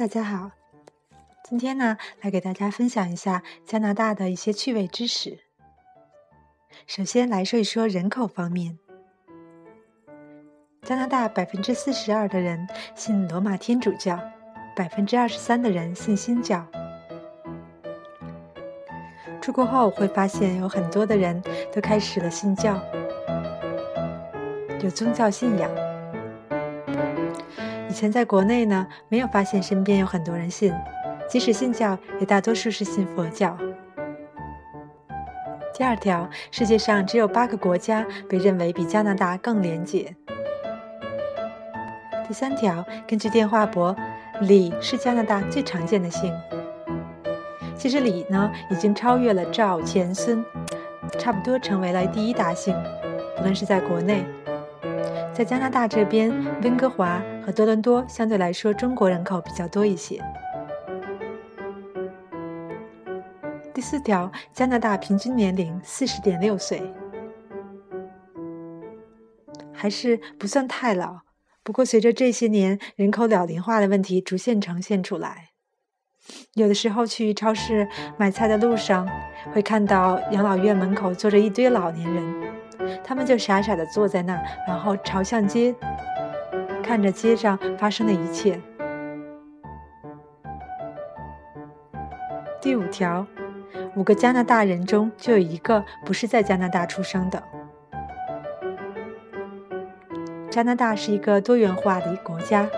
大家好，今天呢，来给大家分享一下加拿大的一些趣味知识。首先来说一说人口方面，加拿大百分之四十二的人信罗马天主教，百分之二十三的人信新教。出国后会发现有很多的人都开始了信教，有宗教信仰。以前在国内呢，没有发现身边有很多人信，即使信教，也大多数是信佛教。第二条，世界上只有八个国家被认为比加拿大更廉洁。第三条，根据电话簿，李是加拿大最常见的姓。其实李呢，已经超越了赵、钱、孙，差不多成为了第一大姓，不论是在国内。在加拿大这边，温哥华和多伦多相对来说中国人口比较多一些。第四条，加拿大平均年龄四十点六岁，还是不算太老。不过，随着这些年人口老龄化的问题逐渐呈现出来，有的时候去超市买菜的路上，会看到养老院门口坐着一堆老年人。他们就傻傻的坐在那，然后朝向街，看着街上发生的一切。第五条，五个加拿大人中就有一个不是在加拿大出生的。加拿大是一个多元化的国家，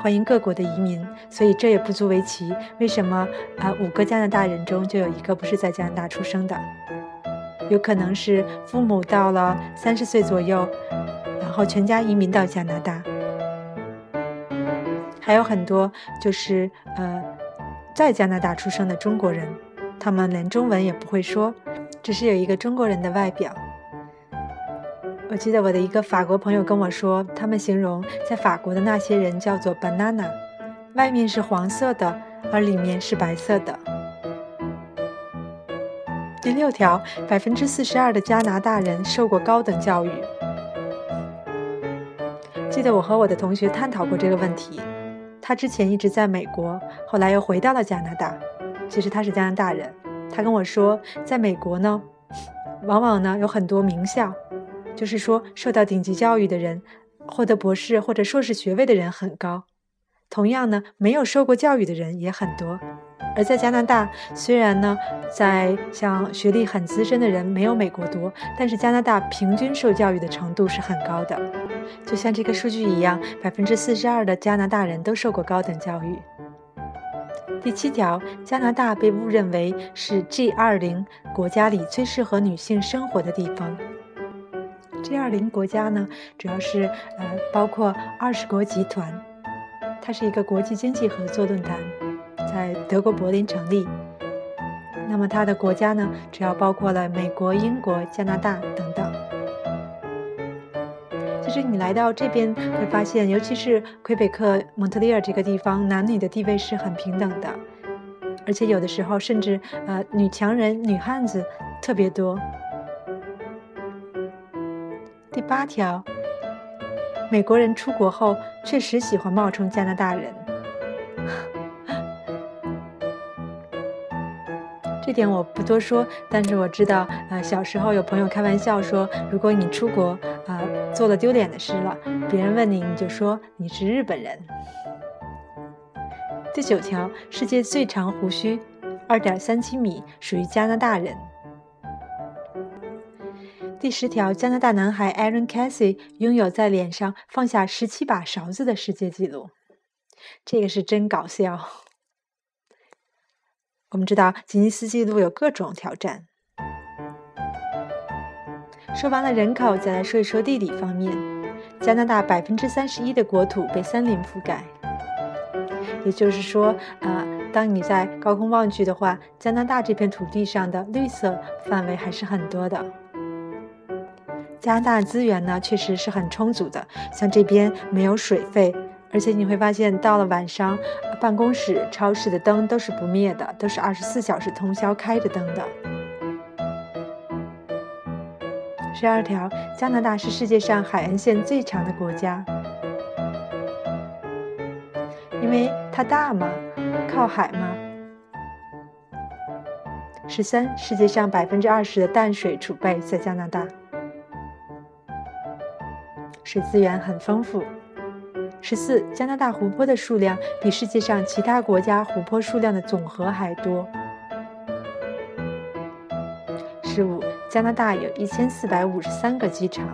欢迎各国的移民，所以这也不足为奇。为什么啊？五个加拿大人中就有一个不是在加拿大出生的？有可能是父母到了三十岁左右，然后全家移民到加拿大。还有很多就是呃，在加拿大出生的中国人，他们连中文也不会说，只是有一个中国人的外表。我记得我的一个法国朋友跟我说，他们形容在法国的那些人叫做 banana，外面是黄色的，而里面是白色的。第六条，百分之四十二的加拿大人受过高等教育。记得我和我的同学探讨过这个问题。他之前一直在美国，后来又回到了加拿大。其实他是加拿大人。他跟我说，在美国呢，往往呢有很多名校，就是说受到顶级教育的人，获得博士或者硕士学位的人很高。同样呢，没有受过教育的人也很多。而在加拿大，虽然呢，在像学历很资深的人没有美国多，但是加拿大平均受教育的程度是很高的。就像这个数据一样，百分之四十二的加拿大人都受过高等教育。第七条，加拿大被误认为是 G 二零国家里最适合女性生活的地方。G 二零国家呢，主要是呃包括二十国集团，它是一个国际经济合作论坛。在德国柏林成立，那么它的国家呢，主要包括了美国、英国、加拿大等等。其实你来到这边会发现，尤其是魁北克蒙特利尔这个地方，男女的地位是很平等的，而且有的时候甚至呃女强人、女汉子特别多。第八条，美国人出国后确实喜欢冒充加拿大人。这点我不多说，但是我知道，呃，小时候有朋友开玩笑说，如果你出国啊做了丢脸的事了，别人问你，你就说你是日本人。第九条，世界最长胡须，二点三七米，属于加拿大人。第十条，加拿大男孩 Aaron Cassie 拥有在脸上放下十七把勺子的世界纪录，这个是真搞笑。我们知道吉尼斯纪录有各种挑战。说完了人口，再来说一说地理方面。加拿大百分之三十一的国土被森林覆盖，也就是说，啊，当你在高空望去的话，加拿大这片土地上的绿色范围还是很多的。加拿大资源呢，确实是很充足的，像这边没有水费。而且你会发现，到了晚上，办公室、超市的灯都是不灭的，都是二十四小时通宵开着灯的。十二条，加拿大是世界上海岸线最长的国家，因为它大嘛，靠海嘛？十三，世界上百分之二十的淡水储备在加拿大，水资源很丰富。十四，加拿大湖泊的数量比世界上其他国家湖泊数量的总和还多。十五，加拿大有一千四百五十三个机场。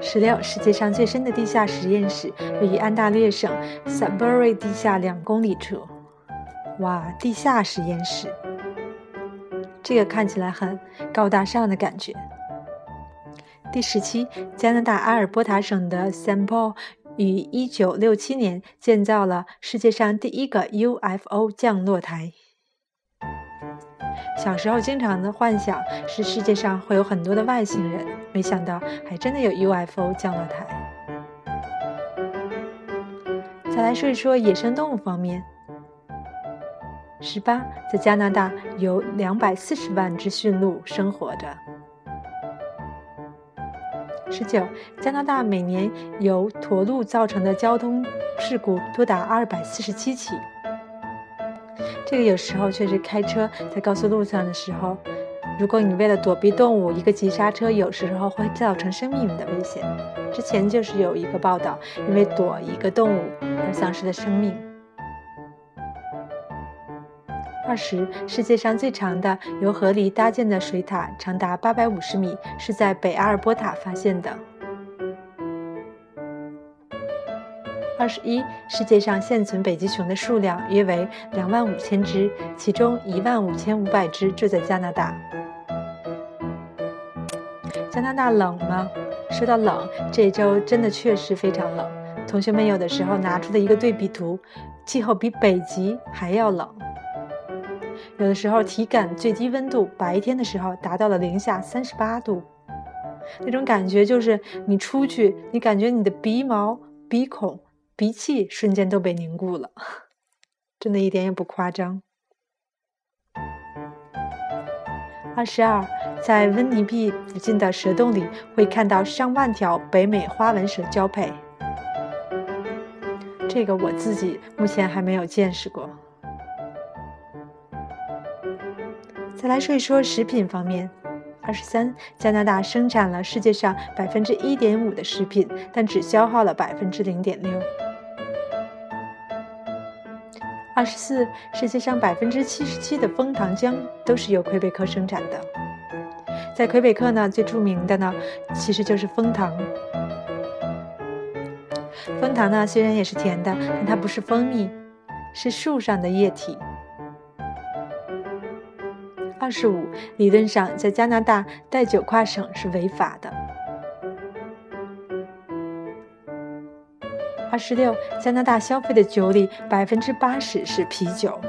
十六，世界上最深的地下实验室位于安大略省 Sudbury 地下两公里处。哇，地下实验室，这个看起来很高大上的感觉。第十七，加拿大阿尔伯塔省的 Saint Paul 于一九六七年建造了世界上第一个 UFO 降落台。小时候经常的幻想是世界上会有很多的外星人，没想到还真的有 UFO 降落台。再来说一说野生动物方面。十八，在加拿大有两百四十万只驯鹿生活着。十九，加拿大每年由驼鹿造成的交通事故多达二百四十七起。这个有时候确实开车在高速路上的时候，如果你为了躲避动物，一个急刹车，有时候会造成生命的危险。之前就是有一个报道，因为躲一个动物而丧失了生命。二十，世界上最长的由河狸搭建的水塔长达八百五十米，是在北阿尔波塔发现的。二十一，世界上现存北极熊的数量约为两万五千只，其中一万五千五百只住在加拿大。加拿大冷吗？说到冷，这周真的确实非常冷。同学们有的时候拿出的一个对比图，气候比北极还要冷。有的时候体感最低温度白天的时候达到了零下三十八度，那种感觉就是你出去，你感觉你的鼻毛、鼻孔、鼻气瞬间都被凝固了，真的一点也不夸张。二十二，在温尼比附近的蛇洞里会看到上万条北美花纹蛇交配，这个我自己目前还没有见识过。再来说一说食品方面。二十三，加拿大生产了世界上百分之一点五的食品，但只消耗了百分之零点六。二十四，世界上百分之七十七的枫糖浆都是由魁北克生产的。在魁北克呢，最著名的呢，其实就是枫糖。枫糖呢，虽然也是甜的，但它不是蜂蜜，是树上的液体。二十五，理论上，在加拿大带酒跨省是违法的。二十六，加拿大消费的酒里百分之八十是啤酒。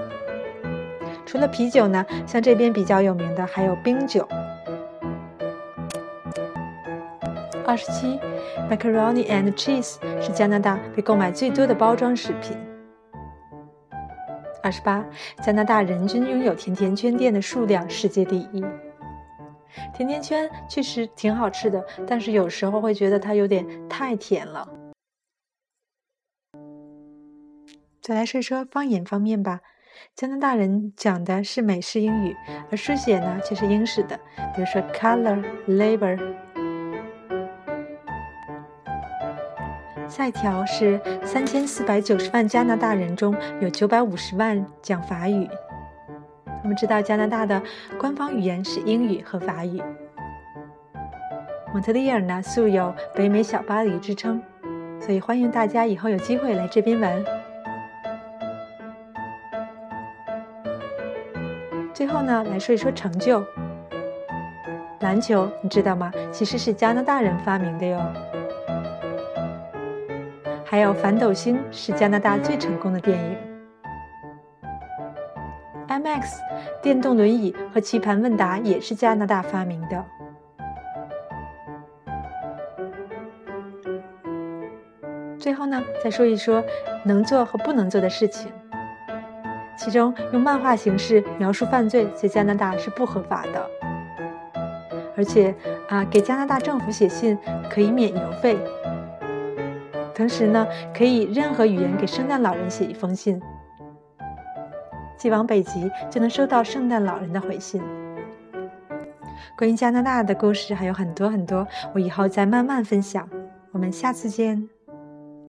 除了啤酒呢，像这边比较有名的还有冰酒。二十七，macaroni and cheese 是加拿大被购买最多的包装食品。二十八，加拿大人均拥有甜甜圈店的数量世界第一。甜甜圈确实挺好吃的，但是有时候会觉得它有点太甜了。再来说说方言方面吧，加拿大人讲的是美式英语，而书写呢却是英式的，比如说 color、labor。下一条是三千四百九十万加拿大人中有九百五十万讲法语。我们知道加拿大的官方语言是英语和法语。蒙特利尔呢素有“北美小巴黎”之称，所以欢迎大家以后有机会来这边玩。最后呢来说一说成就，篮球你知道吗？其实是加拿大人发明的哟。还有《反斗星》是加拿大最成功的电影。M X 电动轮椅和棋盘问答也是加拿大发明的。最后呢，再说一说能做和不能做的事情。其中，用漫画形式描述犯罪在加拿大是不合法的，而且啊，给加拿大政府写信可以免邮费。同时呢，可以任何语言给圣诞老人写一封信，寄往北极就能收到圣诞老人的回信。关于加拿大的故事还有很多很多，我以后再慢慢分享。我们下次见。